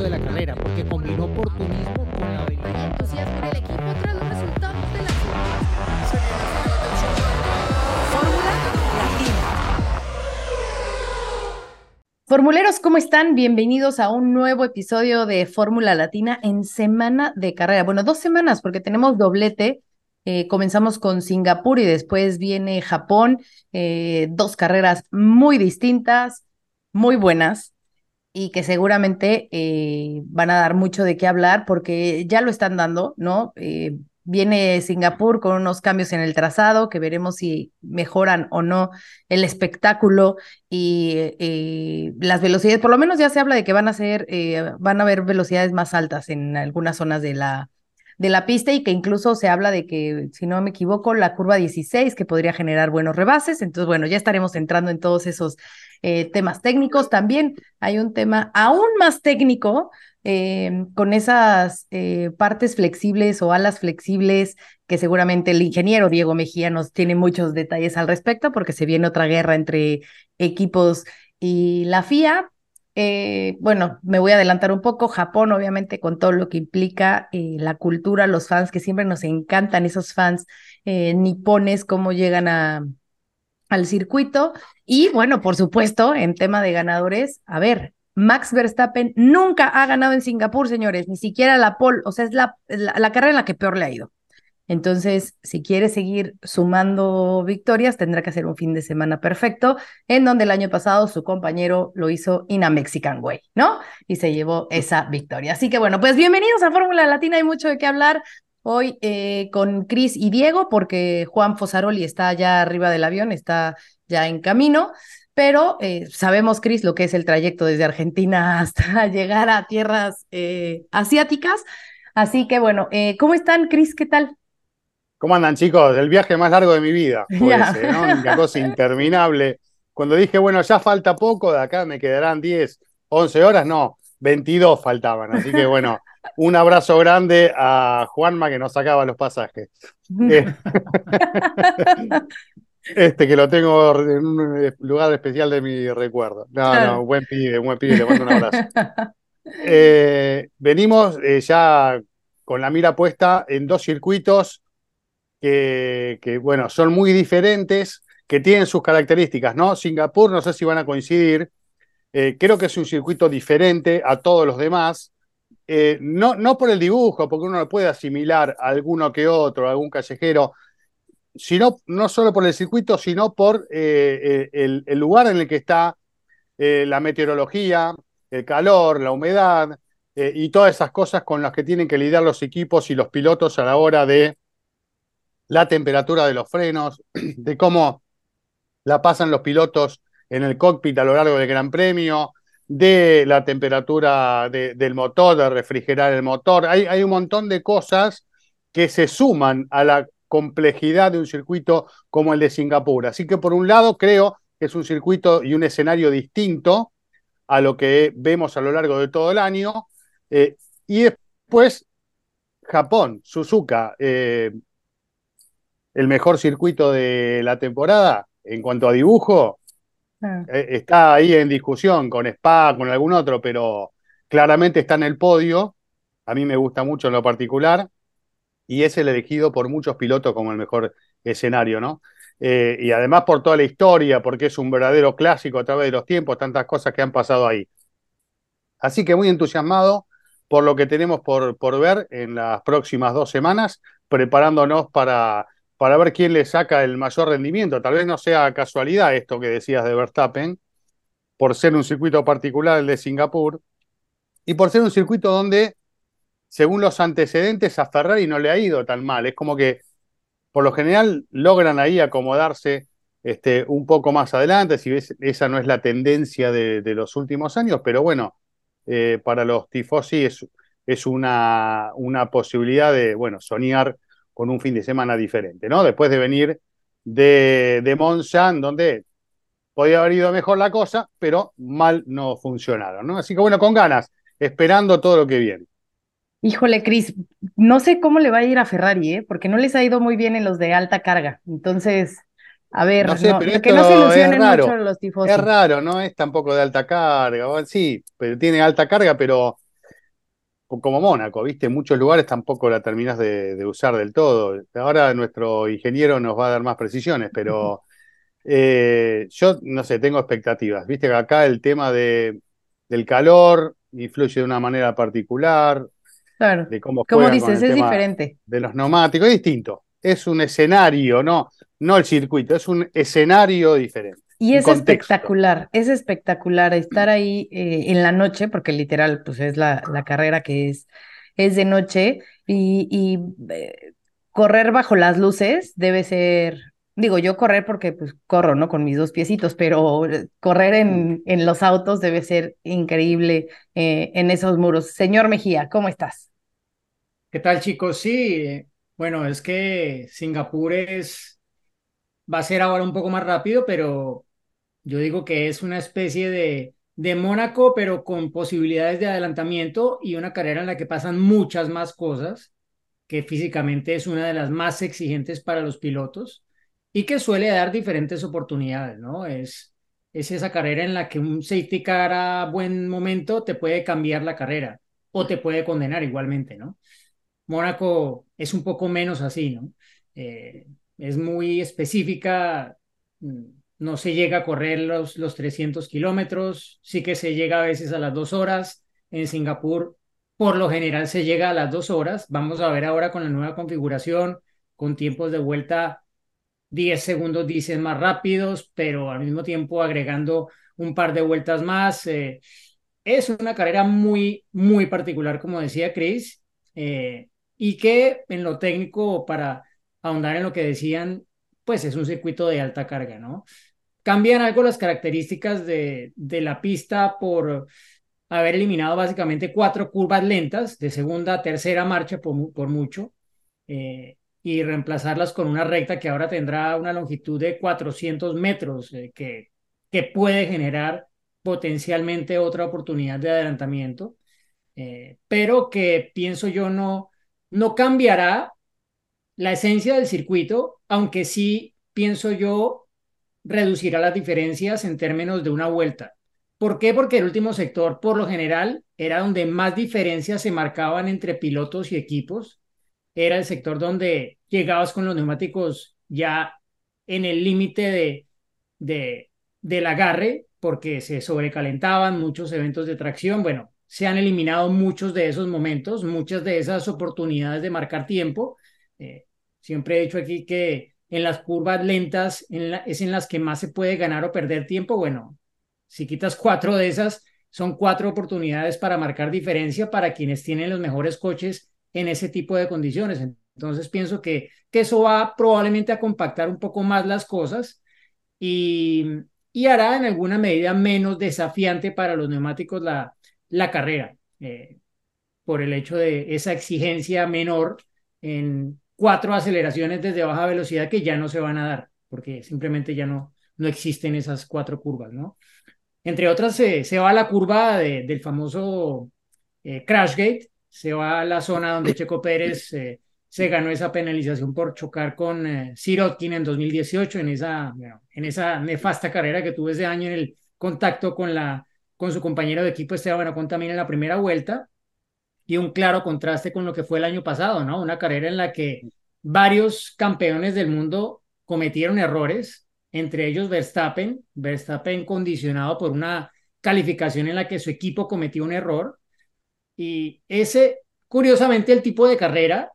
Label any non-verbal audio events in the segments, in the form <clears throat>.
De la carrera, porque combinó oportunismo con la habilidad. entusiasmo en el equipo tras los resultados de la Fórmula Latina. Formuleros, ¿cómo están? Bienvenidos a un nuevo episodio de Fórmula Latina en semana de carrera. Bueno, dos semanas porque tenemos doblete. Eh, comenzamos con Singapur y después viene Japón. Eh, dos carreras muy distintas, muy buenas y que seguramente eh, van a dar mucho de qué hablar porque ya lo están dando, ¿no? Eh, viene Singapur con unos cambios en el trazado que veremos si mejoran o no el espectáculo y eh, las velocidades. Por lo menos ya se habla de que van a ser, van a haber velocidades más altas en algunas zonas de la, de la pista y que incluso se habla de que, si no me equivoco, la curva 16 que podría generar buenos rebases. Entonces, bueno, ya estaremos entrando en todos esos eh, temas técnicos. También hay un tema aún más técnico eh, con esas eh, partes flexibles o alas flexibles que seguramente el ingeniero Diego Mejía nos tiene muchos detalles al respecto porque se viene otra guerra entre equipos y la FIA, eh, bueno, me voy a adelantar un poco. Japón, obviamente, con todo lo que implica eh, la cultura, los fans, que siempre nos encantan esos fans eh, nipones, cómo llegan a, al circuito. Y bueno, por supuesto, en tema de ganadores, a ver, Max Verstappen nunca ha ganado en Singapur, señores, ni siquiera la pole, o sea, es la, la carrera en la que peor le ha ido. Entonces, si quiere seguir sumando victorias, tendrá que hacer un fin de semana perfecto, en donde el año pasado su compañero lo hizo in a Mexican Way, ¿no? Y se llevó esa victoria. Así que bueno, pues bienvenidos a Fórmula Latina, hay mucho de qué hablar. Hoy eh, con Cris y Diego, porque Juan Fosaroli está ya arriba del avión, está ya en camino, pero eh, sabemos, Cris, lo que es el trayecto desde Argentina <laughs> hasta llegar a tierras eh, asiáticas. Así que bueno, ¿cómo están, Cris? ¿Qué tal? ¿Cómo andan, chicos? El viaje más largo de mi vida <laughs> fue ese, ¿no? Una cosa interminable. Cuando dije, bueno, ya falta poco, de acá me quedarán 10, 11 horas, no, 22 faltaban. Así que bueno, <laughs> un abrazo grande a Juanma que nos sacaba los pasajes. <laughs> Eh, este que lo tengo en un lugar especial de mi recuerdo. No, no, buen pibe, buen pibe, le mando un abrazo. Eh, venimos eh, ya con la mira puesta en dos circuitos que, bueno, son muy diferentes, que tienen sus características, ¿no? Singapur, no sé si van a coincidir, eh, creo que es un circuito diferente a todos los demás, eh, no, no por el dibujo, porque uno lo puede asimilar a alguno que otro, a algún callejero, sino no solo por el circuito, sino por eh, el, el, lugar en el que está la meteorología, el calor, la humedad y todas esas cosas con las que tienen que lidiar los equipos y los pilotos a la hora de la temperatura de los frenos, <clears throat> de cómo la pasan los pilotos en el cockpit a lo largo del Gran Premio, de la temperatura del motor, de refrigerar el motor. Hay, hay un montón de cosas que se suman a la complejidad de un circuito como el de Singapur. Así que por un lado creo que es un circuito y un escenario distinto a lo que vemos a lo largo de todo el año. Eh, y después Japón, Suzuka, eh, el mejor circuito de la temporada en cuanto a dibujo. Ah. Eh, está ahí en discusión con Spa, con algún otro, pero claramente está en el podio. A mí me gusta mucho en lo particular. Y es el elegido por muchos pilotos como el mejor escenario, ¿no? Eh, y además por toda la historia, porque es un verdadero clásico a través de los tiempos, tantas cosas que han pasado ahí. Así que muy entusiasmado por lo que tenemos por, por ver en las próximas dos semanas, preparándonos para para ver quién le saca el mayor rendimiento. Tal vez no sea casualidad esto que decías de Verstappen, por ser un circuito particular el de Singapur, y por ser un circuito donde, según los antecedentes, a Ferrari no le ha ido tan mal. Es como que, por lo general, logran ahí acomodarse este, un poco más adelante, si ves, esa no es la tendencia de, los últimos años, pero bueno, eh, para los tifosi es, una posibilidad de, bueno, soñar con un fin de semana diferente, ¿no? Después de venir de, de Monza, donde podía haber ido mejor la cosa, pero mal no funcionaron, ¿no? Así que bueno, con ganas, esperando todo lo que viene. Híjole, Cris, no sé cómo le va a ir a Ferrari, ¿eh? porque no les ha ido muy bien en los de alta carga. Entonces, a ver, no sé, que no se ilusionen mucho los tifos. Es raro, no es tampoco de alta carga. Sí, pero tiene alta carga, pero como Mónaco, ¿viste? En muchos lugares tampoco la terminas de, usar del todo. Ahora nuestro ingeniero nos va a dar más precisiones, pero eh, yo no sé, tengo expectativas. Viste que acá el tema de, del calor influye de una manera particular. Claro. De cómo Como dices, es diferente. De los neumáticos, es distinto. Es un escenario, no, no el circuito, es un escenario diferente. Y es espectacular, es espectacular estar ahí eh, en la noche, porque literal, pues es la, la carrera que es, es de noche, y, y eh, correr bajo las luces debe ser, digo, yo correr porque pues corro, ¿no? Con mis dos piecitos, pero correr en, en los autos debe ser increíble eh, en esos muros. Señor Mejía, ¿cómo estás? ¿Qué tal, chicos? Sí, bueno, es que Singapur es, va a ser ahora un poco más rápido, pero yo digo que es una especie de, de Mónaco, pero con posibilidades de adelantamiento y una carrera en la que pasan muchas más cosas, que físicamente es una de las más exigentes para los pilotos y que suele dar diferentes oportunidades, ¿no? Es, es esa carrera en la que un safety car a buen momento te puede cambiar la carrera o te puede condenar igualmente, ¿no? Mónaco es un poco menos así, ¿no? Eh, es muy específica mm, no se llega a correr los, los 300 kilómetros, sí que se llega a veces a las dos horas. En Singapur, por lo general, se llega a las dos horas. Vamos a ver ahora con la nueva configuración, con tiempos de vuelta 10 segundos, dicen más rápidos, pero al mismo tiempo agregando un par de vueltas más. Eh, es una carrera muy, muy particular, como decía Chris, eh, y que en lo técnico, para ahondar en lo que decían, pues es un circuito de alta carga, ¿no? Cambian algo las características de, de la pista por haber eliminado básicamente cuatro curvas lentas de segunda a tercera marcha por, mucho eh, y reemplazarlas con una recta que ahora tendrá una longitud de 400 metros eh, que, que puede generar potencialmente otra oportunidad de adelantamiento, eh, pero que pienso yo no, no cambiará la esencia del circuito, aunque sí pienso yo reducirá las diferencias en términos de una vuelta. ¿Por qué? Porque el último sector, por lo general, era donde más diferencias se marcaban entre pilotos y equipos. Era el sector donde llegabas con los neumáticos ya en el límite de, de, del agarre, porque se sobrecalentaban muchos eventos de tracción. Bueno, se han eliminado muchos de esos momentos, muchas de esas oportunidades de marcar tiempo. Eh, siempre he dicho aquí que en las curvas lentas es en las que más se puede ganar o perder tiempo. Bueno, si quitas cuatro de esas, son cuatro oportunidades para marcar diferencia para quienes tienen los mejores coches en ese tipo de condiciones. Entonces pienso que, que eso va probablemente a compactar un poco más las cosas y, y hará en alguna medida menos desafiante para los neumáticos la, la carrera, eh, por el hecho de esa exigencia menor en, cuatro aceleraciones desde baja velocidad que ya no se van a dar, porque simplemente ya no, no existen esas cuatro curvas, ¿no? Entre otras, se va a la curva del famoso eh, Crashgate, se va a la zona donde Checo Pérez eh, se ganó esa penalización por chocar con eh, Sirotkin en 2018, en esa, en esa nefasta carrera que tuvo ese año en el contacto con, la, con su compañero de equipo Esteban Ocon también en la primera vuelta y un claro contraste con lo que fue el año pasado, ¿no? Una carrera en la que varios campeones del mundo cometieron errores, entre ellos Verstappen, Verstappen condicionado por una calificación en la que su equipo cometió un error. Y ese, curiosamente, el tipo de carrera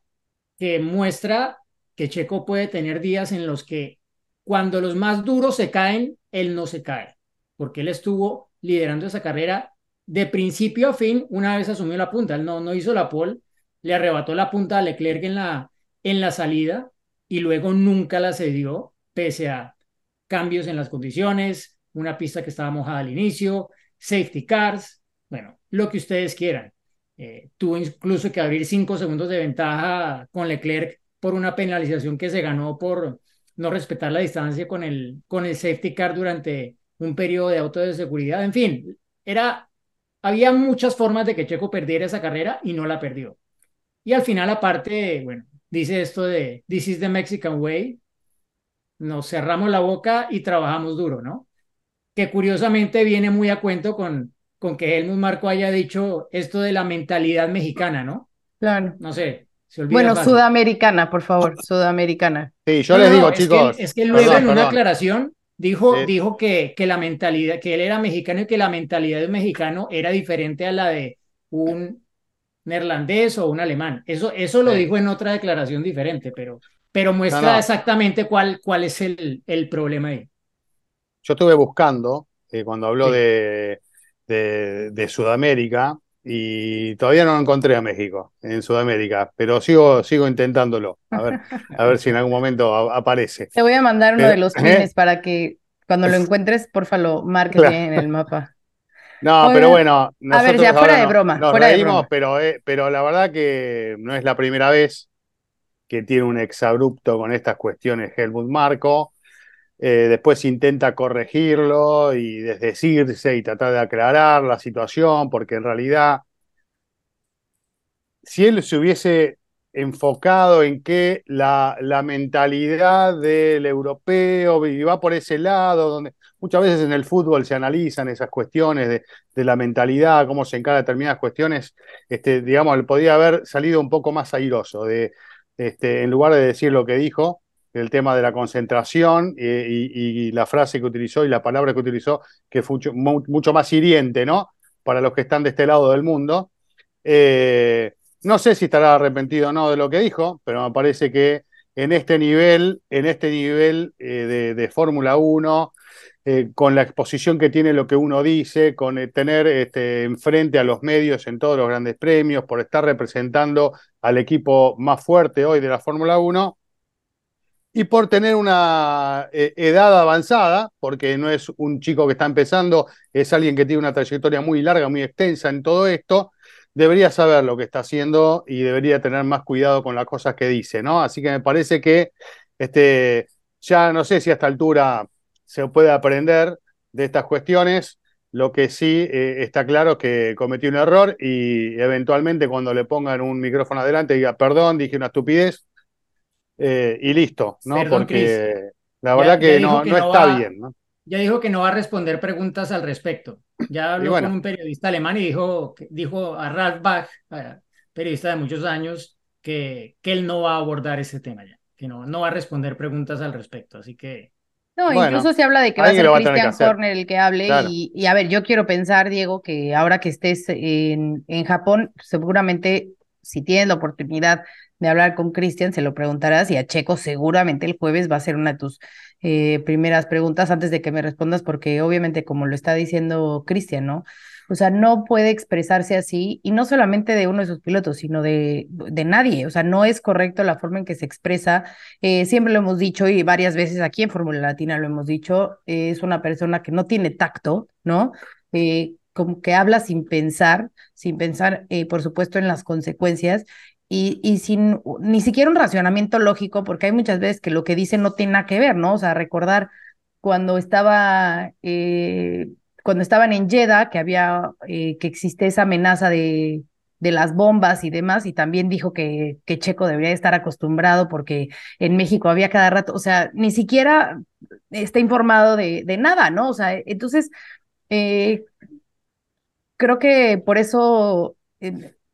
que muestra que Checo puede tener días en los que cuando los más duros se caen, él no se cae, porque él estuvo liderando esa carrera de principio a fin, una vez asumió la punta, no, no hizo la pole, le arrebató la punta a Leclerc en la, en la salida y luego nunca la cedió, pese a cambios en las condiciones, una pista que estaba mojada al inicio, safety cars, bueno, lo que ustedes quieran. Eh, tuvo incluso que abrir cinco segundos de ventaja con Leclerc por una penalización que se ganó por no respetar la distancia con el, con el safety car durante un periodo de auto de seguridad. En fin, era, había muchas formas de que Checo perdiera esa carrera y no la perdió. Y al final, aparte, bueno, dice esto de This is the Mexican way. Nos cerramos la boca y trabajamos duro, ¿no? Que curiosamente viene muy a cuento con, con que Helmut Marco haya dicho esto de la mentalidad mexicana, ¿no? Claro. No sé, bueno, sudamericana, por favor, sudamericana. Sí, yo les digo, chicos. Es que, luego en una aclaración dijo, dijo que, que la mentalidad, que él era mexicano y que la mentalidad de un mexicano era diferente a la de un neerlandés o un alemán. Eso, eso lo dijo en otra declaración diferente, pero, pero muestra exactamente cuál, cuál es el, el problema ahí. Yo estuve buscando, eh, cuando habló de, de, de Sudamérica, y todavía no lo encontré a México en Sudamérica, pero sigo, sigo intentándolo. A ver, a ver si en algún momento aparece. Te voy a mandar uno de los ¿eh? pines para que cuando lo <laughs> encuentres, porfa, lo marques bien en el mapa. No, pero bueno. A ver, ya fuera de broma. Nos fuera reímos, Pero, eh, pero la verdad que no es la primera vez que tiene un exabrupto con estas cuestiones Helmut Marco. Eh, después intenta corregirlo y desdecirse y tratar de aclarar la situación, porque en realidad, si él se hubiese enfocado en que la, la mentalidad del europeo y va por ese lado, donde muchas veces en el fútbol se analizan esas cuestiones de, de la mentalidad, cómo se encara determinadas cuestiones, este, digamos, podría haber salido un poco más airoso, de, este, en lugar de decir lo que dijo, el tema de la concentración eh, y, la frase que utilizó y la palabra que utilizó, que fue mucho, más hiriente, ¿no? Para los que están de este lado del mundo. Eh, no sé si estará arrepentido o no de lo que dijo, pero me parece que en este nivel, en este nivel eh, de, Fórmula 1, con la exposición que tiene lo que uno dice, con tener este, enfrente a los medios en todos los grandes premios, por estar representando al equipo más fuerte hoy de la Fórmula 1, y por tener una eh, edad avanzada, porque no es un chico que está empezando, es alguien que tiene una trayectoria muy larga, muy extensa en todo esto, debería saber lo que está haciendo y debería tener más cuidado con las cosas que dice, ¿no? Así que me parece que este, ya no sé si a esta altura se puede aprender de estas cuestiones. Lo que sí eh, está claro es que cometió un error y eventualmente cuando le pongan un micrófono adelante diga, perdón, dije una estupidez, eh, y listo, ¿no? Porque la verdad que, no, no, está bien, ¿no? Ya dijo que no va a responder preguntas al respecto. Ya habló con un periodista alemán y dijo, dijo a Ralf Bach, periodista de muchos años, que, que él no va a abordar ese tema ya, que no, no va a responder preguntas al respecto. Así que no, incluso se habla de que va a ser Christian Horner el que hable. Y, y, a ver, yo quiero pensar, Diego, que ahora que estés en, en Japón, seguramente si tienes la oportunidad de hablar con Cristian, se lo preguntarás y a Checo seguramente el jueves va a ser una de tus eh, primeras preguntas antes de que me respondas, porque obviamente como lo está diciendo Cristian, ¿no? O sea, no puede expresarse así y no solamente de uno de sus pilotos, sino de, de nadie. O sea, no es correcto la forma en que se expresa. Eh, siempre lo hemos dicho y varias veces aquí en Fórmula Latina lo hemos dicho, es una persona que no tiene tacto, ¿no? Eh, como que habla sin pensar, sin pensar, por supuesto, en las consecuencias y, sin ni siquiera un racionamiento lógico, porque hay muchas veces que lo que dice no tiene nada que ver, ¿no? O sea, recordar cuando estaba, eh, cuando estaban en Jeddah, que había, eh, que existe esa amenaza de, de las bombas y demás, y también dijo que, que Checo debería estar acostumbrado porque en México había cada rato, o sea, ni siquiera está informado de, de nada, ¿no? O sea, entonces, eh, creo que por eso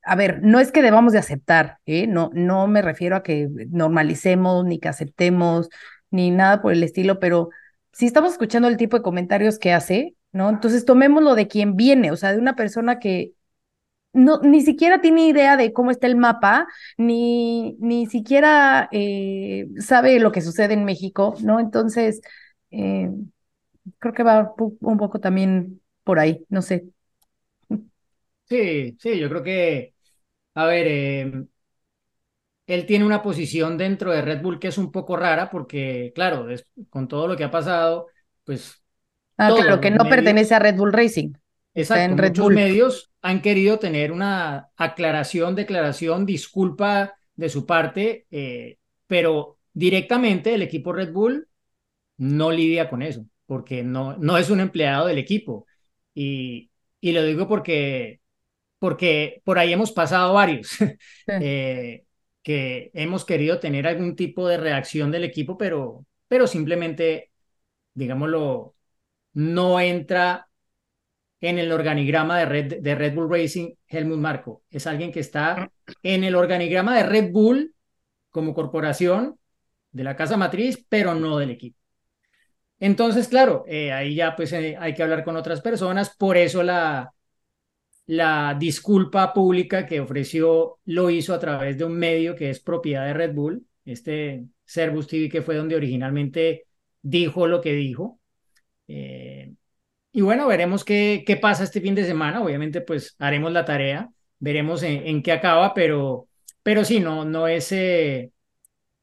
a ver, no es que debamos de aceptar, ¿eh? no, no me refiero a que normalicemos, ni que aceptemos, ni nada por el estilo, pero si estamos escuchando el tipo de comentarios que hace, ¿no? Entonces tomémoslo de quien viene, o sea, de una persona que no, ni siquiera tiene idea de cómo está el mapa, ni, ni siquiera eh, sabe lo que sucede en México, ¿no? Entonces, eh, creo que va un poco también por ahí, no sé. Sí, sí, yo creo que a ver, em, él tiene una posición dentro de Red Bull que es un poco rara porque, claro, con todo lo que ha pasado, pues... Ah, claro, que no pertenece a Red Bull Racing. Exacto, en muchos medios han querido tener una aclaración, declaración, disculpa de su parte, eh, pero directamente el equipo Red Bull no lidia con eso, porque no, no es un empleado del equipo. Y, y lo digo porque, porque por ahí hemos pasado varios. <laughs> Eh, que hemos querido tener algún tipo de reacción del equipo, pero, pero simplemente, digámoslo, no entra en el organigrama de Red, de Red Bull Racing Helmut Marco. Es alguien que está en el organigrama de Red Bull como corporación de la casa matriz, pero no del equipo. Entonces, claro, eh, ahí ya pues eh, hay que hablar con otras personas, por eso la, la disculpa pública que ofreció lo hizo a través de un medio que es propiedad de Red Bull, este Servus TV, que fue donde originalmente dijo lo que dijo. Eh, y bueno, veremos qué, qué pasa este fin de semana. Obviamente, pues haremos la tarea, veremos en, qué acaba, pero, pero sí, no, no es, eh,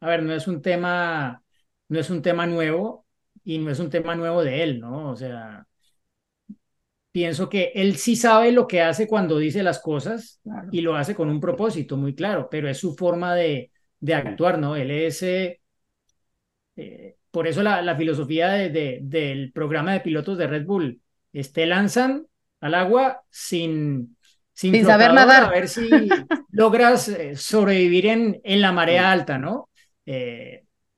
a ver, no es un tema, no es un tema nuevo y no es un tema nuevo de él, ¿no? O sea, pienso que él sí sabe lo que hace cuando dice las cosas y lo hace con un propósito muy claro, pero es su forma de, de actuar, ¿no? Él es, eh, eh, por eso la, la filosofía de, del programa de pilotos de Red Bull, este lanzan al agua sin, sin, saber nadar. A ver si <laughs> logras eh, sobrevivir en, en la marea alta, ¿no?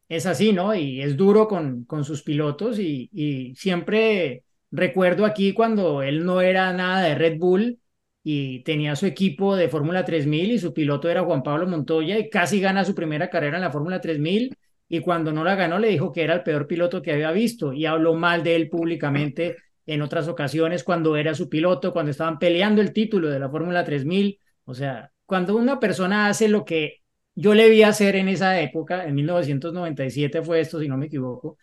es así, ¿no? Y es duro con, con sus pilotos y, y siempre Recuerdo aquí cuando él no era nada de Red Bull y tenía su equipo de Fórmula 3000 y su piloto era Juan Pablo Montoya y casi gana su primera carrera en la Fórmula 3000 y cuando no la ganó le dijo que era el peor piloto que había visto y habló mal de él públicamente en otras ocasiones cuando era su piloto, cuando estaban peleando el título de la Fórmula 3000. O sea, cuando una persona hace lo que yo le vi hacer en esa época, en 1997 fue esto, si no me equivoco,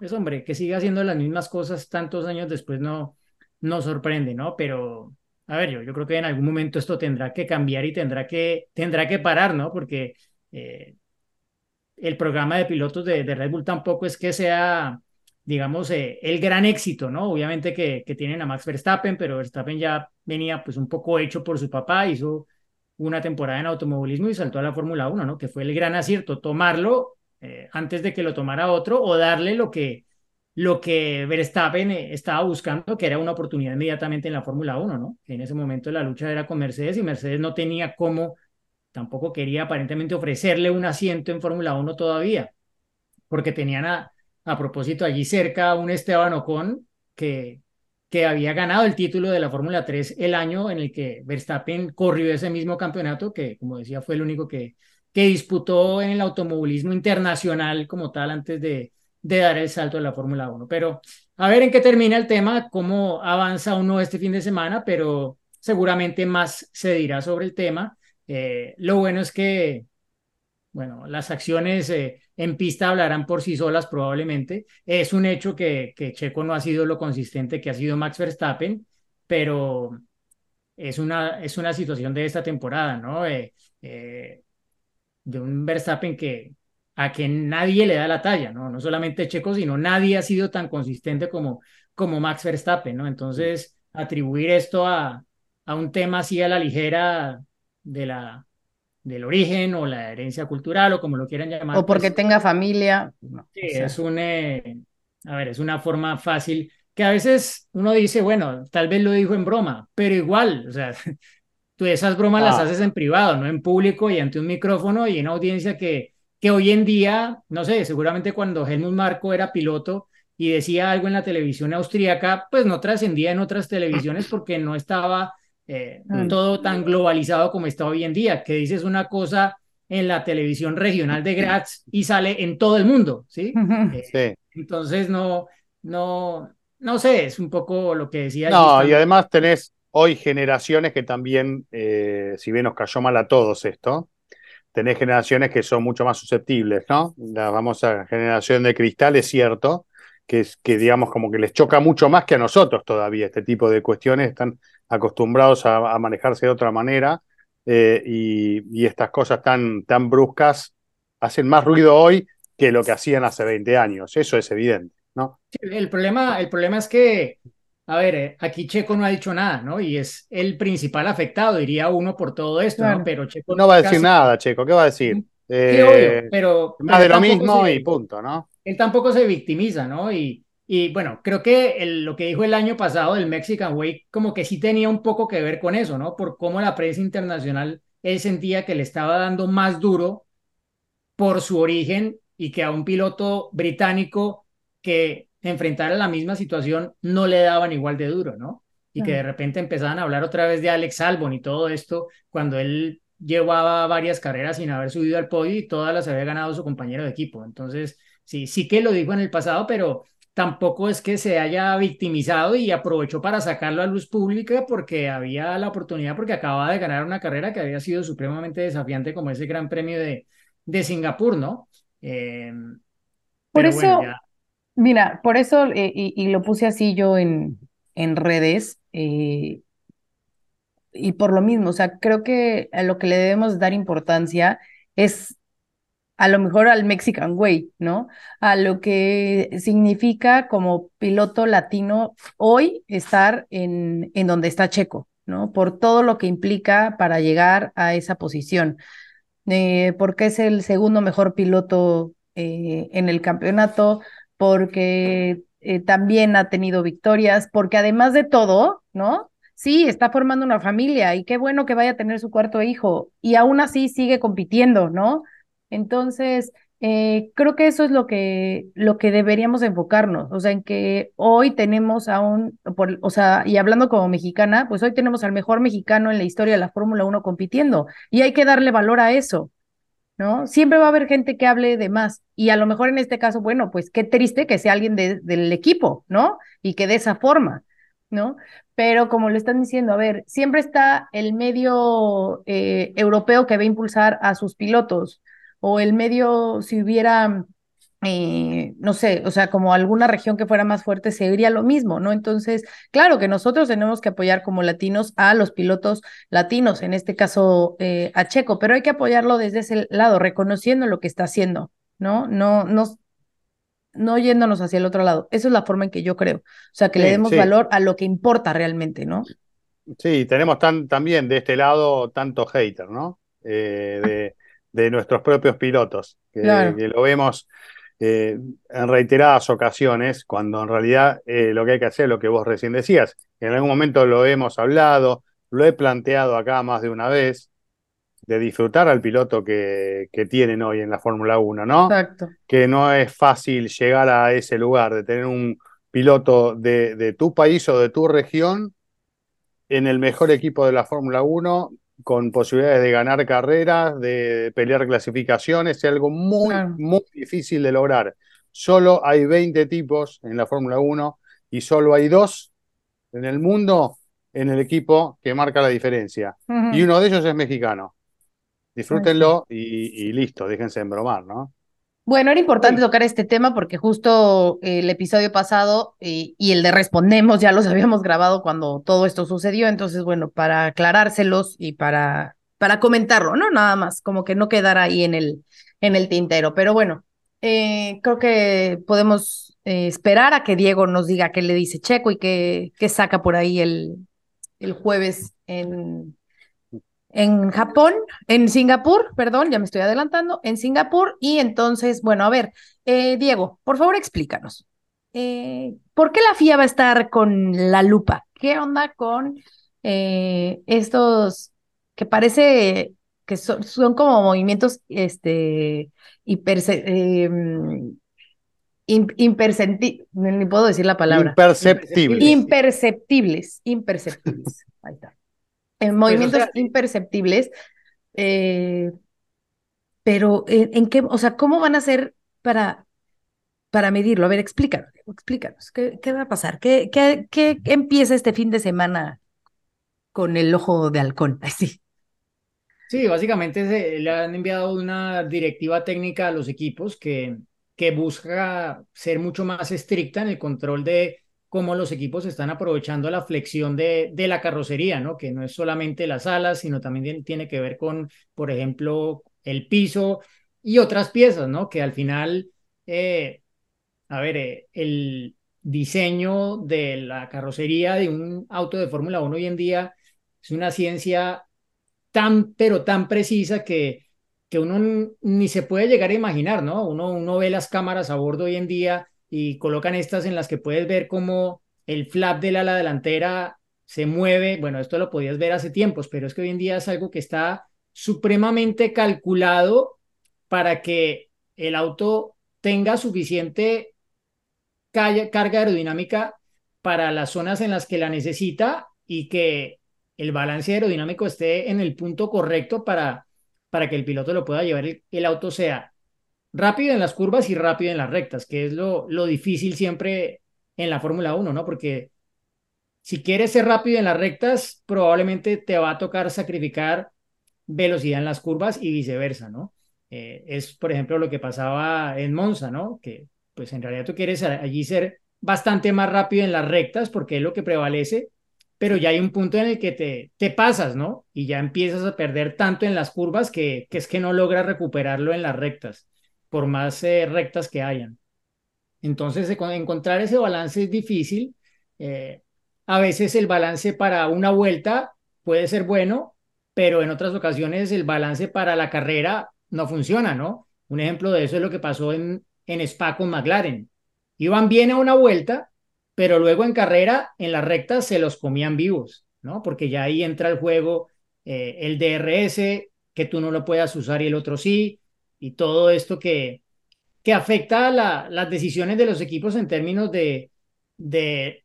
pues hombre, que siga haciendo las mismas cosas tantos años después no, no sorprende, ¿no? Pero, a ver, yo, yo creo que en algún momento esto tendrá que cambiar y tendrá que, tendrá que parar, ¿no? Porque eh, el programa de pilotos de, de, Red Bull tampoco es que sea, digamos, eh, el gran éxito, ¿no? Obviamente que, que tienen a Max Verstappen, pero Verstappen ya venía pues un poco hecho por su papá, hizo una temporada en automovilismo y saltó a la Fórmula 1, ¿no? Que fue el gran acierto, tomarlo eh, antes de que lo tomara otro o darle lo que, lo que Verstappen eh, estaba buscando, que era una oportunidad inmediatamente en la Fórmula 1, ¿no? En ese momento la lucha era con Mercedes y Mercedes no tenía cómo, tampoco quería aparentemente ofrecerle un asiento en Fórmula 1 todavía, porque tenían a, a propósito allí cerca un Esteban Ocon que, que había ganado el título de la Fórmula 3 el año en el que Verstappen corrió ese mismo campeonato, que como decía fue el único que, que disputó en el automovilismo internacional como tal antes de, de dar el salto de la Fórmula 1. Pero a ver en qué termina el tema, cómo avanza uno este fin de semana, pero seguramente más se dirá sobre el tema. Eh, lo bueno es que, bueno, las acciones eh, en pista hablarán por sí solas probablemente. Es un hecho que, que Checo no ha sido lo consistente que ha sido Max Verstappen, pero es una, es una situación de esta temporada, ¿no? Eh, de un Verstappen que a que nadie le da la talla, ¿no? No solamente Checo, sino nadie ha sido tan consistente como, como Max Verstappen, ¿no? Entonces, atribuir esto a, a un tema así a la ligera de la, del origen o la herencia cultural o como lo quieran llamar. O porque pues, tenga familia. sí, es un, eh, a ver, es una forma fácil que a veces uno dice, bueno, tal vez lo dijo en broma, pero igual, o sea, <laughs> tú esas bromas las ah. haces en privado, no en público y ante un micrófono y en audiencia que, que hoy en día, no sé, seguramente cuando Helmut Marco era piloto y decía algo en la televisión austríaca, pues no trascendía en otras televisiones <laughs> porque no estaba eh, mm. todo tan globalizado como está hoy en día, que dices una cosa en la televisión regional de Graz y sale en todo el mundo, ¿sí? <laughs> Eh, sí. Entonces no, no, no sé, es un poco lo que decía. No, y además tenés hoy generaciones que también, eh, si bien nos cayó mal a todos esto, tenés generaciones que son mucho más susceptibles, ¿no? La famosa generación de cristal es cierto, que, es, que digamos como que les choca mucho más que a nosotros todavía este tipo de cuestiones, están acostumbrados a, manejarse de otra manera eh, y, estas cosas tan, tan bruscas hacen más ruido hoy que lo que hacían hace 20 años. Eso es evidente, ¿no? el, problema, el problema es que, a ver, eh, aquí Checo no ha dicho nada, ¿no? Y es el principal afectado, diría uno, por todo esto, ¿no? Pero Checo... No va a decir nada, Checo, ¿qué va a decir? Eh, pero... Más de lo mismo y punto, ¿no? Él tampoco se victimiza, ¿no? Y, y bueno, creo que lo que dijo el año pasado del Mexican Way como que sí tenía un poco que ver con eso, ¿no? Por cómo la prensa internacional, él sentía que le estaba dando más duro por su origen y que a un piloto británico que enfrentara la misma situación no le daban igual de duro, ¿no? Y que de repente empezaban a hablar otra vez de Alex Albon y todo esto, cuando él llevaba varias carreras sin haber subido al podio y todas las había ganado su compañero de equipo. Entonces, sí, sí que lo dijo en el pasado, pero tampoco es que se haya victimizado y aprovechó para sacarlo a luz pública porque había la oportunidad, porque acababa de ganar una carrera que había sido supremamente desafiante como ese Gran Premio de, de Singapur, ¿no? Eh, por eso, mira, por eso, eh, y, lo puse así yo en, en redes, eh, y por lo mismo, o sea, creo que a lo que le debemos dar importancia es a lo mejor al Mexican Way, ¿no? A lo que significa como piloto latino hoy estar en, en donde está Checo, ¿no? Por todo lo que implica para llegar a esa posición. Eh, porque es el segundo mejor piloto en el campeonato, porque eh, también ha tenido victorias, porque además de todo, ¿no? Sí, está formando una familia y qué bueno que vaya a tener su cuarto hijo y aún así sigue compitiendo, ¿no? Entonces, eh, creo que eso es lo que, lo que deberíamos enfocarnos, o sea, en que hoy tenemos a un, por, o sea, y hablando como mexicana, pues hoy tenemos al mejor mexicano en la historia de la Fórmula 1 compitiendo y hay que darle valor a eso, ¿no? Siempre va a haber gente que hable de más y a lo mejor en este caso, bueno, pues qué triste que sea alguien del equipo, ¿no? Y que de esa forma, ¿no? Pero como le están diciendo, a ver, siempre está el medio eh, europeo que va a impulsar a sus pilotos o el medio, si hubiera, eh, no sé, o sea, como alguna región que fuera más fuerte, se diría lo mismo, ¿no? Entonces, claro que nosotros tenemos que apoyar como latinos a los pilotos latinos, en este caso eh, a Checo, pero hay que apoyarlo desde ese lado, reconociendo lo que está haciendo, ¿no? No, no, no yéndonos hacia el otro lado. Esa es la forma en que yo creo. O sea, que le demos valor a lo que importa realmente, ¿no? Sí, tenemos tan, también de este lado tanto hater, ¿no? Eh, de, de nuestros propios pilotos, que, lo vemos eh, en reiteradas ocasiones, cuando en realidad eh, lo que hay que hacer es lo que vos recién decías. En algún momento lo hemos hablado, lo he planteado acá más de una vez, de disfrutar al piloto que, que tienen hoy en la Fórmula 1, ¿no? Exacto. Que no es fácil llegar a ese lugar, de tener un piloto de, de tu país o de tu región en el mejor equipo de la Fórmula 1 con posibilidades de ganar carreras, de pelear clasificaciones, es algo muy, muy difícil de lograr. Solo hay 20 tipos en la Fórmula 1 y solo hay dos en el mundo en el equipo que marca la diferencia. Y uno de ellos es mexicano. Disfrútenlo y, y, listo, déjense embromar, ¿no? Bueno, era importante tocar este tema porque justo el episodio pasado y, el de Respondemos ya los <laughs> habíamos grabado cuando todo esto sucedió, entonces bueno, para aclarárselos y para, para comentarlo, ¿no? Nada más, como que no quedara ahí en el, en el tintero, pero bueno, eh, creo que podemos eh, esperar a que Diego nos diga qué le dice Checo y qué, qué saca por ahí el, el jueves en, en Japón, en Singapur, perdón, ya me estoy adelantando, en Singapur. Y entonces, bueno, a ver, eh, Diego, por favor explícanos. Eh, ¿Por qué la FIA va a estar con la lupa? ¿Qué onda con eh, estos que parece que son, como movimientos este, em, imperceptibles, ni puedo decir la palabra. Imperceptibles. Imperceptibles, imperceptibles. Ahí está en movimientos imperceptibles. Eh, pero ¿en, qué, o sea, cómo van a hacer para, para medirlo? A ver, explícanos, explícanos, ¿qué, qué va a pasar? ¿Qué, qué, qué, empieza este fin de semana con el ojo de halcón? <laughs> Así. Sí, básicamente se, le han enviado una directiva técnica a los equipos que, que busca ser mucho más estricta en el control de cómo los equipos están aprovechando la flexión de, de la carrocería, ¿no? Que no es solamente las alas, sino también tiene que ver con, por ejemplo, el piso y otras piezas, ¿no? Que al final, eh, a ver, eh, el diseño de la carrocería de un auto de Fórmula 1 hoy en día es una ciencia tan, pero tan precisa que, que uno ni se puede llegar a imaginar, ¿no? Uno, uno ve las cámaras a bordo hoy en día y colocan estas en las que puedes ver cómo el flap del ala delantera se mueve. Bueno, esto lo podías ver hace tiempos, pero es que hoy en día es algo que está supremamente calculado para que el auto tenga suficiente carga aerodinámica para las zonas en las que la necesita y que el balance aerodinámico esté en el punto correcto para, para que el piloto lo pueda llevar, el, el auto sea rápido en las curvas y rápido en las rectas, que es lo, lo difícil siempre en la Fórmula 1, ¿no? Porque si quieres ser rápido en las rectas, probablemente te va a tocar sacrificar velocidad en las curvas y viceversa, ¿no? Eh, es, por ejemplo, lo que pasaba en Monza, ¿no? Que pues en realidad tú quieres allí ser bastante más rápido en las rectas porque es lo que prevalece, pero ya hay un punto en el que te, te pasas, ¿no? Y ya empiezas a perder tanto en las curvas que, que es que no logras recuperarlo en las rectas, por más eh, rectas que hayan. Entonces, encontrar ese balance es difícil. Eh, a veces el balance para una vuelta puede ser bueno, pero en otras ocasiones el balance para la carrera no funciona, ¿no? Un ejemplo de eso es lo que pasó en, en Spa con McLaren. Iban bien a una vuelta, pero luego en carrera, en las rectas, se los comían vivos, ¿no? Porque ya ahí entra el juego eh, el DRS, que tú no lo puedas usar y el otro sí, y todo esto que, que afecta a las decisiones de los equipos en términos de, de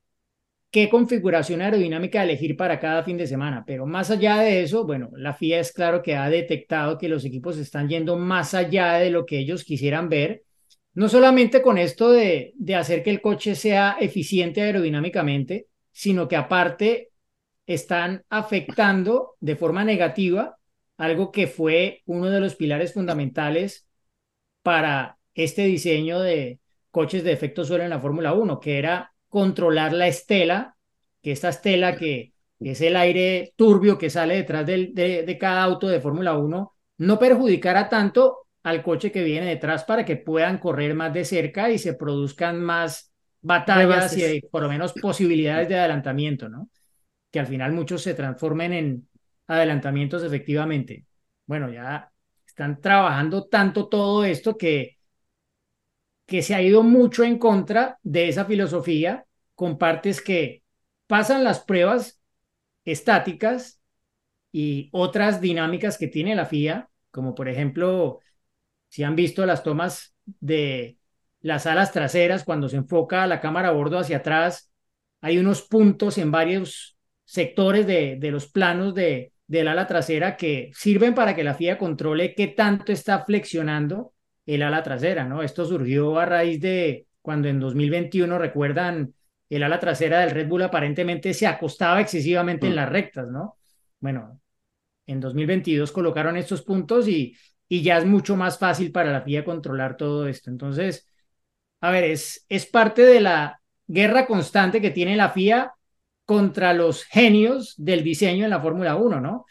qué configuración aerodinámica elegir para cada fin de semana. Pero más allá de eso, bueno, la FIA es claro que ha detectado que los equipos están yendo más allá de lo que ellos quisieran ver, no solamente con esto de, de hacer que el coche sea eficiente aerodinámicamente, sino que aparte están afectando de forma negativa algo que fue uno de los pilares fundamentales para este diseño de coches de efecto suelo en la Fórmula 1, que era controlar la estela, que esta estela que es el aire turbio que sale detrás de, de cada auto de Fórmula 1, no perjudicara tanto al coche que viene detrás para que puedan correr más de cerca y se produzcan más batallas y por lo menos posibilidades de adelantamiento, ¿no? Que al final muchos se transformen en adelantamientos efectivamente. Bueno, ya están trabajando tanto todo esto que que se ha ido mucho en contra de esa filosofía con partes que pasan las pruebas estáticas y otras dinámicas que tiene la FIA, como por ejemplo, si han visto las tomas de las alas traseras, cuando se enfoca la cámara a bordo hacia atrás, hay unos puntos en varios sectores de, de los planos de, del ala trasera que sirven para que la FIA controle qué tanto está flexionando el ala trasera, ¿no? Esto surgió a raíz de cuando en 2021, recuerdan, el ala trasera del Red Bull aparentemente se acostaba excesivamente en mm. las rectas, ¿no? Bueno, en 2022 colocaron estos puntos y, y ya es mucho más fácil para la FIA controlar todo esto. Entonces, a ver, es, es parte de la guerra constante que tiene la FIA contra los genios del diseño en la Fórmula 1, ¿no?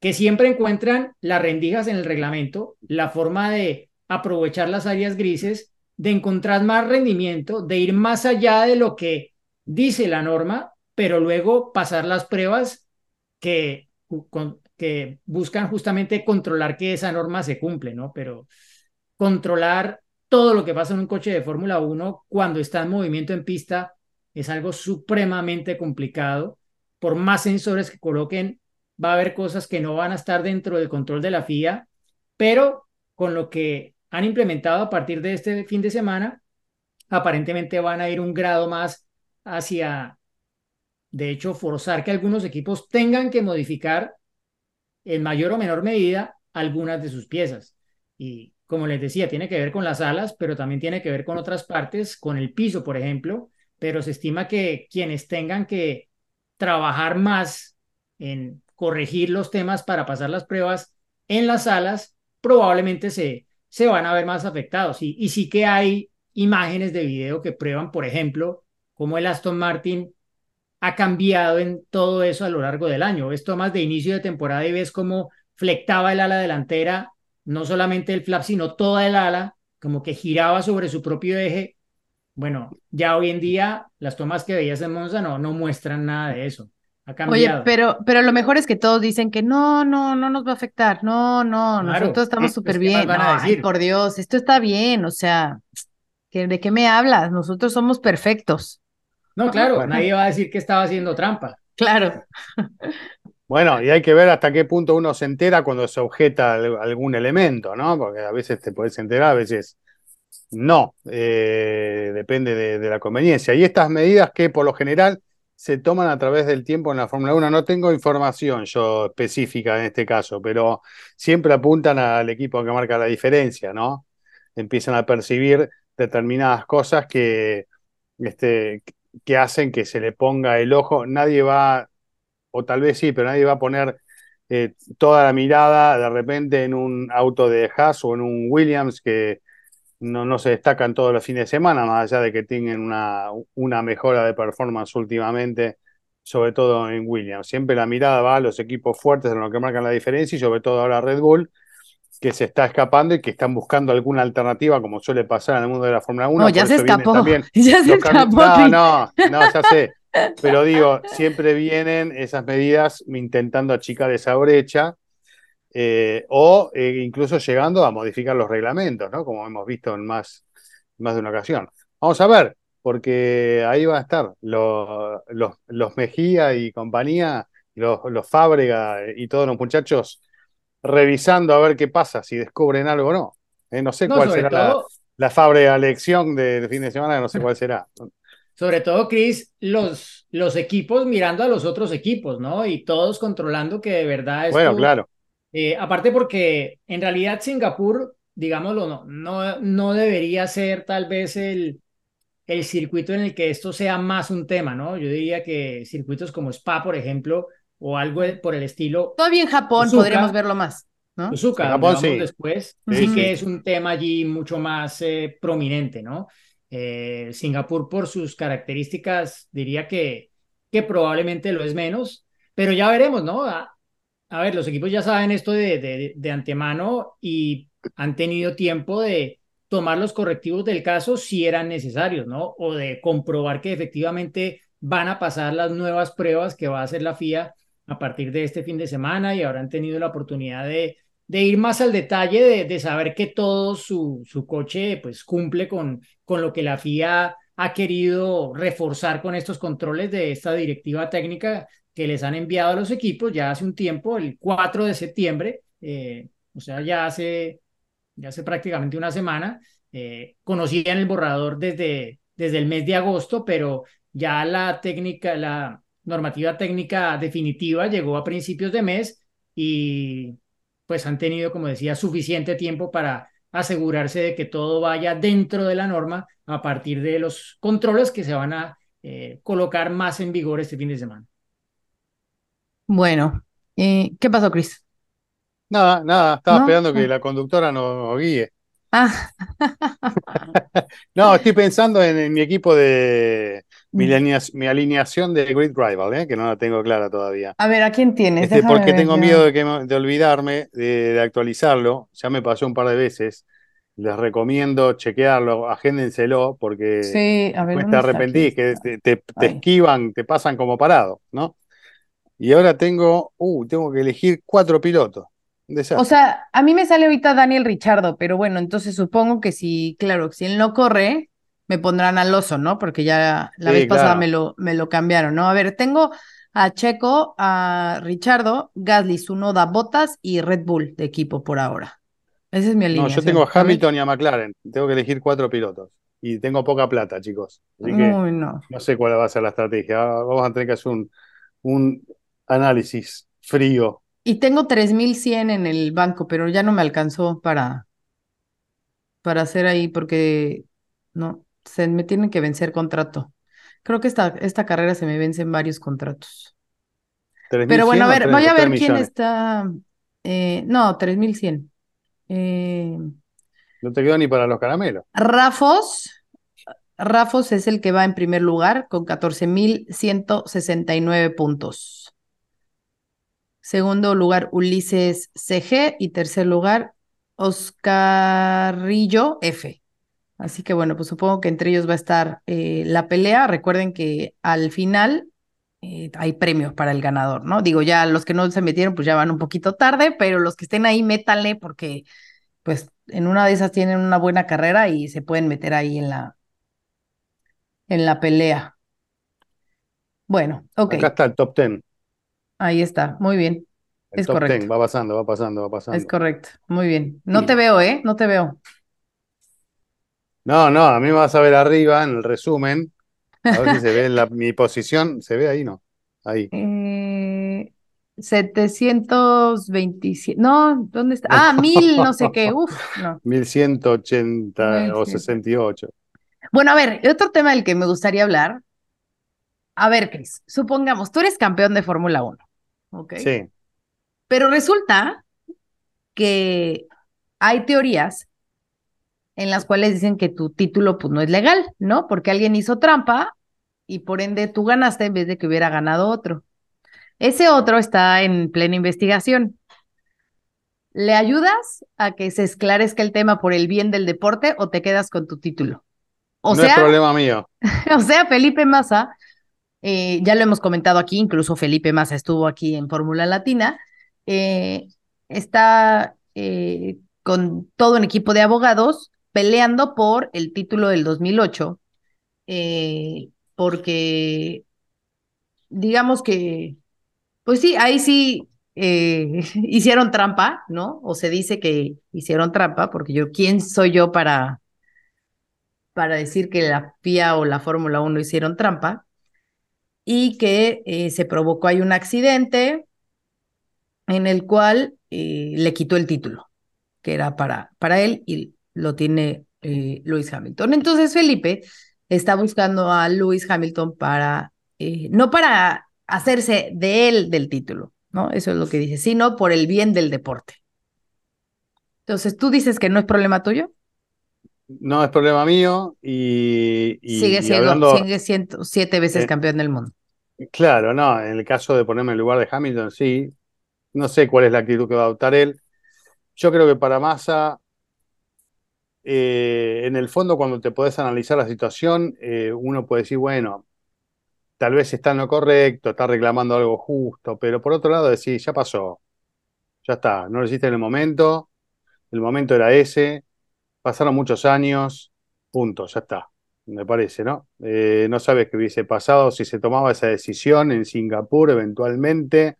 Que siempre encuentran las rendijas en el reglamento, la forma de aprovechar las áreas grises, de encontrar más rendimiento, de ir más allá de lo que dice la norma, pero luego pasar las pruebas que, buscan justamente controlar que esa norma se cumple, ¿no? Pero controlar todo lo que pasa en un coche de Fórmula 1 cuando está en movimiento en pista es algo supremamente complicado. Por más sensores que coloquen, va a haber cosas que no van a estar dentro del control de la FIA, pero con lo que han implementado a partir de este fin de semana, aparentemente van a ir un grado más hacia, de hecho, forzar que algunos equipos tengan que modificar en mayor o menor medida algunas de sus piezas. Y como les decía, tiene que ver con las alas, pero también tiene que ver con otras partes, con el piso, por ejemplo, pero se estima que quienes tengan que trabajar más en corregir los temas para pasar las pruebas en las alas, probablemente se, se van a ver más afectados. Y, y sí que hay imágenes de video que prueban, por ejemplo, cómo el Aston Martin ha cambiado en todo eso a lo largo del año. Ves tomas de inicio de temporada y ves cómo flectaba el ala delantera, no solamente el flap, sino toda el ala, como que giraba sobre su propio eje. Bueno, ya hoy en día las tomas que veías en Monza no, no muestran nada de eso. Ha cambiado. Oye, pero, pero lo mejor es que todos dicen que no, no, no nos va a afectar. No, no, Claro. nosotros estamos súper ¿qué más bien. van a No, ay, por Dios, esto está bien. O sea, ¿que- ¿de qué me hablas? Nosotros somos perfectos. No, claro, Bueno. nadie va a decir que estaba haciendo trampa. Claro. <laughs> Bueno, y hay que ver hasta qué punto uno se entera cuando se objeta al- algún elemento, ¿no? Porque a veces te puedes enterar, a veces no. Eh, depende de, la conveniencia. Y estas medidas que por lo general se toman a través del tiempo en la Fórmula 1, no tengo información yo específica en este caso, pero siempre apuntan al equipo que marca la diferencia, ¿no? Empiezan a percibir determinadas cosas que, este, que hacen que se le ponga el ojo. Nadie va o tal vez sí, pero nadie va a poner eh, toda la mirada de repente en un auto de Haas o en un Williams que no, no se destacan todos los fines de semana, más allá de que tengan una, una mejora de performance últimamente, sobre todo en Williams. Siempre la mirada va a los equipos fuertes en lo que marcan la diferencia y sobre todo ahora Red Bull, que se está escapando y que están buscando alguna alternativa, como suele pasar en el mundo de la Fórmula 1. No, <laughs> ya se escapó. también Ya se escapó. No, no, no, ya sé. Pero digo, siempre vienen esas medidas intentando achicar esa brecha eh, o eh, incluso llegando a modificar los reglamentos, ¿no? Como hemos visto en más, más de una ocasión. Vamos a ver, porque ahí va a estar los, los, los Mejía y compañía, los, los Fábrega y todos los muchachos revisando a ver qué pasa, si descubren algo o no. Eh, no sé No, cuál será la, todo, la Fábrega lección de, de fin de semana, no sé cuál será. <laughs> sobre todo, Chris, los, los equipos mirando a los otros equipos, ¿no? Y todos controlando que de verdad esto, Bueno, claro. Eh, aparte porque en realidad Singapur, digámoslo, no, no, no debería ser tal vez el, el circuito en el que esto sea más un tema, ¿no? Yo diría que circuitos como Spa, por ejemplo, o algo por el estilo, Todavía en Japón Suzuka. podríamos verlo más, ¿no? Suzuka, En Japón, sí. después, Sí, sí sí. que es un tema allí mucho más eh, prominente, ¿no? Eh, Singapur por sus características diría que, que probablemente lo es menos, pero ya veremos, ¿no? A, ver, los equipos ya saben esto de, de, de antemano y han tenido tiempo de tomar los correctivos del caso si eran necesarios, ¿no? O de comprobar que efectivamente van a pasar las nuevas pruebas que va a hacer la FIA a partir de este fin de semana y habrán tenido la oportunidad de, de ir más al detalle, de, de saber que todo su, su coche pues cumple con, con lo que la FIA ha querido reforzar con estos controles de esta directiva técnica que les han enviado a los equipos ya hace un tiempo, el 4 de septiembre, eh, o sea, ya hace, ya hace prácticamente una semana. Eh, conocían el borrador desde, desde el mes de agosto, pero ya la técnica, la normativa técnica definitiva llegó a principios de mes y pues han tenido, como decía, suficiente tiempo para asegurarse de que todo vaya dentro de la norma a partir de los controles que se van a eh, colocar más en vigor este fin de semana. Bueno, eh, ¿qué pasó, Chris? Nada, nada, estaba ¿No? esperando que Ah. la conductora nos guíe. Ah, <laughs> No, estoy pensando en, en mi equipo de mi, Mm. alinea- mi alineación de Grid Rival, ¿eh? que no la tengo clara todavía. a ver, ¿a quién tienes? Este, Déjame porque ver tengo yo. miedo de, que, de olvidarme de, de actualizarlo. Ya me pasó un par de veces. Les recomiendo chequearlo, agéndenselo, porque Sí, a ver, después ¿dónde te arrepentís, que te, te- esquivan, te pasan como parado, ¿no? Y ahora tengo, uh, tengo que elegir cuatro pilotos. O sea, a mí me sale ahorita Daniel Richardo, pero bueno, entonces supongo que si, claro, si él no corre, me pondrán al oso, ¿no? Porque ya la Sí, vez pasada claro. me lo, me lo cambiaron, ¿no? A ver, tengo a Checo, a Richardo, Gasly, Tsunoda, Bottas y Red Bull de equipo por ahora. Esa es mi No, yo alineación. tengo a. Hamilton y a McLaren. Tengo que elegir cuatro pilotos. Y tengo poca plata, chicos. Así que Uy, no. no sé cuál va a ser la estrategia. Ah, Vamos a tener que hacer un, un análisis frío. Y tengo 3100 en el banco, pero ya no me alcanzó para, para hacer ahí porque no, se me tiene que vencer contrato. Creo que esta, esta carrera se me vencen varios contratos. Pero bueno, a 3.100 o ver, voy a ver quién está. eh, no, 3100. Eh, No te quedó ni para los caramelos. Rafos, Rafos es el que va en primer lugar con 14.169 puntos. Segundo lugar, Ulises CG. Y tercer lugar, Oscarillo F. Así que bueno, pues supongo que entre ellos va a estar eh, la pelea. Recuerden que al final eh, hay premios para el ganador, ¿no? Digo, ya los que no se metieron, pues ya van un poquito tarde, pero los que estén ahí, métanle porque pues en una de esas tienen una buena carrera y se pueden meter ahí en la, en la pelea. Bueno, ok. Acá está el top ten. Ahí está, muy bien. El es top correcto. 10 va pasando, va pasando, va pasando. Es correcto, muy bien. No te veo, ¿eh? No te veo. No, no, a mí me vas a ver arriba en el resumen. A ver si se ve en la, mi posición. ¿Se ve ahí? No. Ahí. <laughs> Eh, 727. No, ¿dónde está? Ah, mil, no sé qué. Uf, no. <laughs> 1180 o 1100. 68. Bueno, a ver, otro tema del que me gustaría hablar. A ver, Cris, supongamos, tú eres campeón de Fórmula 1, ¿ok? Sí. Pero resulta que hay teorías en las cuales dicen que tu título pues no es legal, ¿no? Porque alguien hizo trampa y por ende tú ganaste en vez de que hubiera ganado otro. Ese otro está en plena investigación. ¿Le ayudas a que se esclarezca el tema por el bien del deporte o te quedas con tu título? O no es sea, problema mío. <laughs> o sea, Felipe Massa, eh, ya lo hemos comentado aquí, incluso Felipe Massa estuvo aquí en Fórmula Latina, eh, está eh, con todo un equipo de abogados peleando por el título del 2008, eh, porque digamos que, pues sí, ahí sí <laughs> hicieron trampa, ¿no? O se dice que hicieron trampa, porque yo, ¿quién soy yo para, para decir que la FIA o la Fórmula 1 hicieron trampa? Y que eh, se provocó ahí un accidente en el cual eh, le quitó el título, que era para, para él y lo tiene eh, Lewis Hamilton. Entonces Felipe está buscando a Lewis Hamilton para, eh, no para hacerse de él del título, ¿no? Eso es lo que dice, sino por el bien del deporte. Entonces, ¿tú dices que no es problema tuyo? No es problema mío y, y- sigue y siendo, hablando, sigue siendo siete veces Eh, campeón del mundo. claro, no, en el caso de ponerme en el lugar de Hamilton, sí, no sé cuál es la actitud que va a adoptar él. Yo creo que para Massa, eh, en el fondo, cuando te podés analizar la situación, eh, uno puede decir, bueno, tal vez está en lo correcto, está reclamando algo justo, pero por otro lado decir, ya pasó, ya está, no lo hiciste en el momento, el momento era ese, pasaron muchos años, punto, ya está, me parece, ¿no? Eh, no sabes qué hubiese pasado si se tomaba esa decisión en Singapur eventualmente,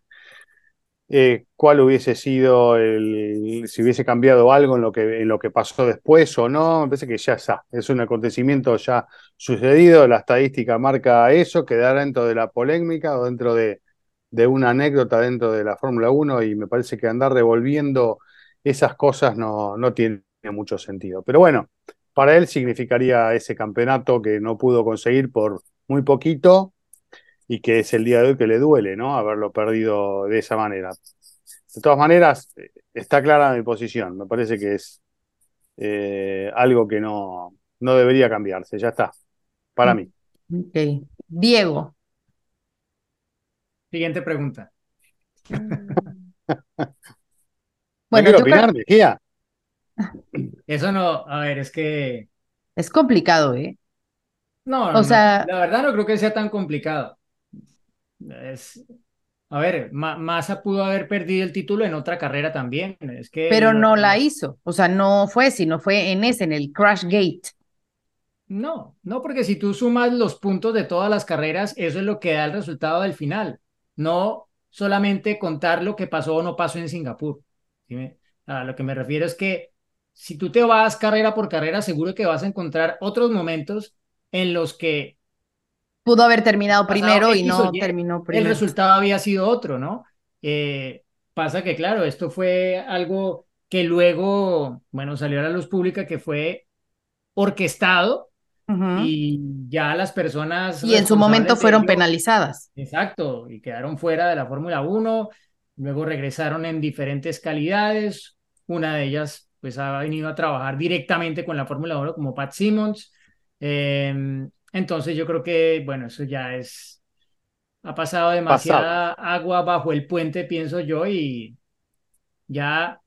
eh, cuál hubiese sido el, si hubiese cambiado algo en lo que, en lo que pasó después o no, me parece que ya está, es un acontecimiento ya sucedido, la estadística marca eso, quedar dentro de la polémica o dentro de, de una anécdota dentro de la Fórmula 1 y me parece que andar revolviendo esas cosas no, no tiene mucho sentido. Pero bueno, para él significaría ese campeonato que no pudo conseguir por muy poquito y que es el día de hoy que le duele, ¿no? Haberlo perdido de esa manera. De todas maneras, está clara mi posición. Me parece que es eh, algo que no, no debería cambiarse. Ya está. Para mí. Ok. Diego. Siguiente pregunta. ¿No <laughs> Bueno, quiero yo creo- opinar, Mejía? Eso no, a ver, es que es complicado, ¿eh? no, O no, no, sea- la verdad no creo que sea tan complicado. Es, a ver, Ma- Massa pudo haber perdido el título en otra carrera también. Es que Pero no la hizo. O sea, no fue, sino fue en ese, en el Crash Gate. No, no, porque si tú sumas los puntos de todas las carreras, eso es lo que da el resultado del final. No solamente contar lo que pasó o no pasó en Singapur. ¿sí me- A lo que me refiero es que si tú te vas carrera por carrera, seguro que vas a encontrar otros momentos en los que Pudo haber terminado primero y no Y, terminó el primero. resultado había sido otro, ¿no? Eh, pasa que, claro, esto fue algo que luego, bueno, salió a la luz pública que fue orquestado y ya las personas Y en su momento fueron ello- penalizadas. Exacto, y quedaron fuera de la Fórmula 1, luego regresaron en diferentes calidades, una de ellas pues ha venido a trabajar directamente con la Fórmula 1 como Pat Simmons, Em, entonces yo creo que, bueno, eso ya es, ha pasado demasiada agua bajo el puente, pienso yo, y ya...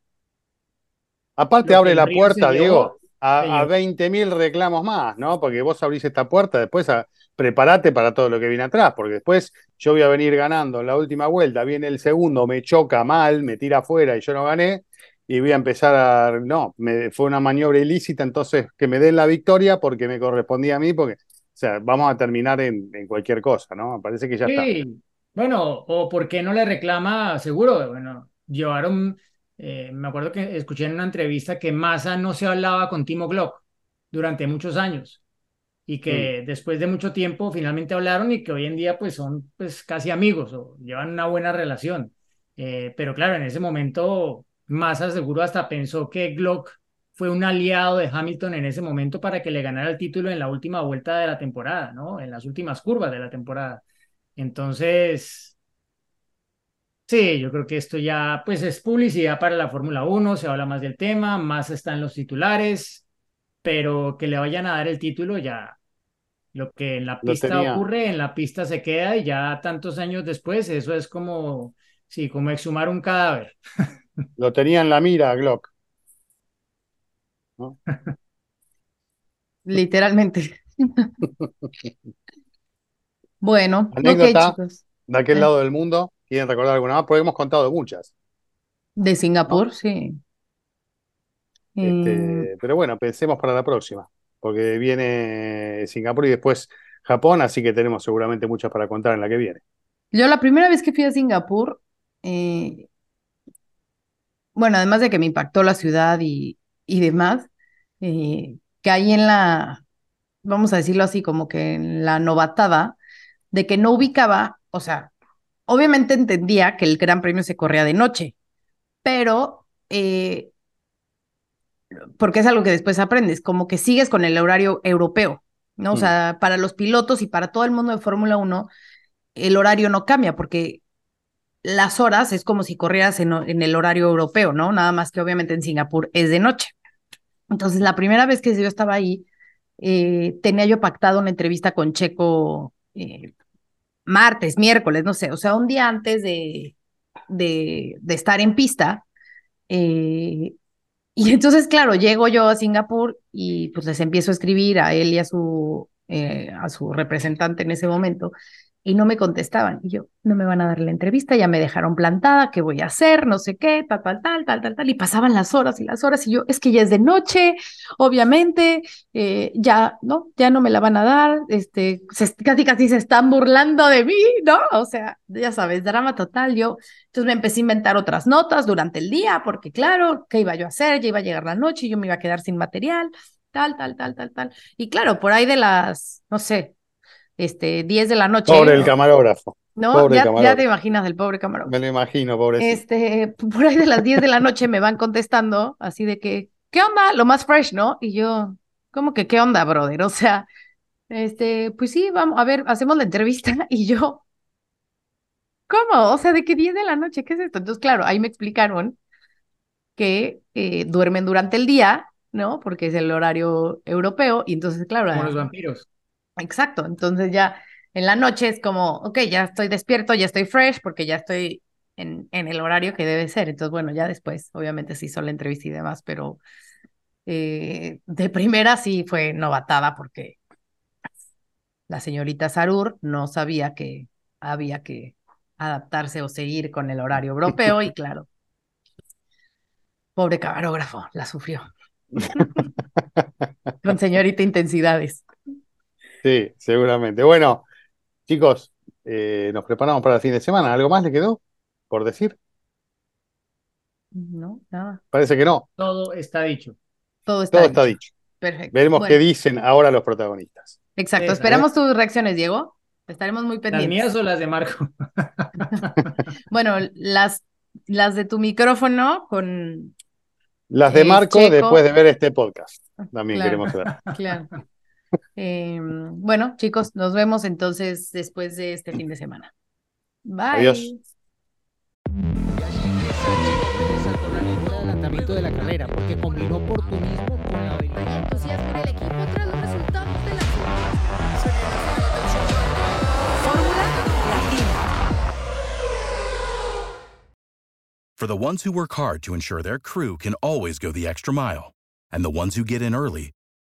Aparte abre la puerta, Diego, a, a 20.000 reclamos más, ¿no? Porque vos abrís esta puerta, después a, prepárate para todo lo que viene atrás, porque después yo voy a venir ganando en la última vuelta, viene el segundo, me choca mal, me tira afuera y yo no gané, y voy a empezar a, no, me, fue una maniobra ilícita, entonces que me den la victoria porque me correspondía a mí, porque, o sea, vamos a terminar en, cualquier cosa, ¿no? Parece que ya sí. Bueno, o por qué no le reclama, seguro, bueno, llevaron, eh, me acuerdo que escuché en una entrevista que Massa no se hablaba con Timo Glock durante muchos años y que mm. después de mucho tiempo finalmente hablaron y que hoy en día pues son pues casi amigos o llevan una buena relación. Eh, pero claro, en ese momento Massa seguro hasta pensó que Glock fue un aliado de Hamilton en ese momento para que le ganara el título en la última vuelta de la temporada, ¿no? En las últimas curvas de la temporada. Entonces, sí, yo creo que esto ya pues es publicidad para la Fórmula 1, se habla más del tema, más están los titulares, pero que le vayan a dar el título ya. Lo que en la pista ocurre, en la pista se queda y ya tantos años después, eso es como, sí, como exhumar un cadáver. <laughs> Lo tenía en la mira, Glock. Literalmente. <laughs> bueno, Anécdota de aquel eh. lado del mundo. ¿Quieren recordar alguna más? Porque hemos contado muchas. De Singapur, sí. Este, eh. pero bueno, pensemos para la próxima, porque viene Singapur y después Japón, así que tenemos seguramente muchas para contar en la que viene. Yo la primera vez que fui a Singapur, eh, bueno, además de que me impactó la ciudad y, y demás, eh, que ahí en la, vamos a decirlo así, como que en la novatada, de que no ubicaba, o sea, obviamente entendía que el Gran Premio se corría de noche, pero eh, porque es algo que después aprendes, como que sigues con el horario europeo, ¿no? O mm. sea, para los pilotos y para todo el mundo de Fórmula 1, el horario no cambia porque las horas es como si corrieras en, el horario europeo, ¿no? Nada más que obviamente en Singapur es de noche. Entonces, la primera vez que yo estaba ahí, eh, tenía yo pactado una entrevista con Checo eh, martes, miércoles, no sé, o sea, un día antes de, de, estar en pista. Eh, y entonces, claro, llego yo a Singapur y pues les empiezo a escribir a él y a su, a su representante en ese momento y no me contestaban. Y yo, no me van a dar la entrevista, ya me dejaron plantada, ¿qué voy a hacer? No sé qué, tal, tal, tal, tal, tal, tal. Y pasaban las horas y las horas y yo, es que ya es de noche, obviamente, eh, ya, ¿no? Ya no me la van a dar, este, casi casi se están burlando de mí, ¿no? O sea, ya sabes, drama total. Yo, entonces me empecé a inventar otras notas durante el día, porque claro, ¿qué iba yo a hacer? Ya iba a llegar la noche y yo me iba a quedar sin material, tal, tal, tal, tal, tal. Y claro, por ahí de las, no sé, este, 10 de la noche. Pobre el camarógrafo. No, ya, te imaginas del pobre camarógrafo. Me lo imagino, pobre. Este, por ahí de las 10 de la noche me van contestando, así de que, ¿qué onda? Lo más fresh, ¿no? Y yo, ¿cómo que qué onda, brother? O sea, este, pues sí, vamos, a ver, hacemos la entrevista <laughs> y yo, ¿cómo? O sea, ¿de qué 10 de la noche? ¿Qué es esto? Entonces, claro, ahí me explicaron que eh, duermen durante el día, ¿no? Porque es el horario europeo, y entonces, claro. Como los vampiros. Exacto, entonces ya en la noche es como, ok, ya estoy despierto, ya estoy fresh porque ya estoy en, en el horario que debe ser. Entonces, bueno, ya después, obviamente sí hizo la entrevista y demás, pero eh, de primera sí fue novatada porque la señorita Sarur no sabía que había que adaptarse o seguir con el horario europeo y claro, pobre camarógrafo, la sufrió. <laughs> con señorita intensidades. Sí, seguramente. Bueno, chicos, eh, nos preparamos para el fin de semana. ¿Algo más le quedó por decir? No, nada. Parece que no. Todo está dicho. Todo está, Todo está dicho. Perfecto. Veremos qué dicen ahora los protagonistas. Exacto. Esperamos tus reacciones, Diego. Estaremos muy pendientes. ¿Las mías o las de Marco? <laughs> bueno, las, las de tu micrófono con. Las de eh, Marco después de ver este podcast. También queremos ver. Claro. Eh, bueno, chicos, nos vemos entonces después de este fin de semana. Bye. Adiós. de la carrera porque combinó oportunismo con la entusiasmo del equipo tras los resultados de la Fórmula Latina. For the ones who work hard to ensure their crew can always go the extra mile and the ones who get in early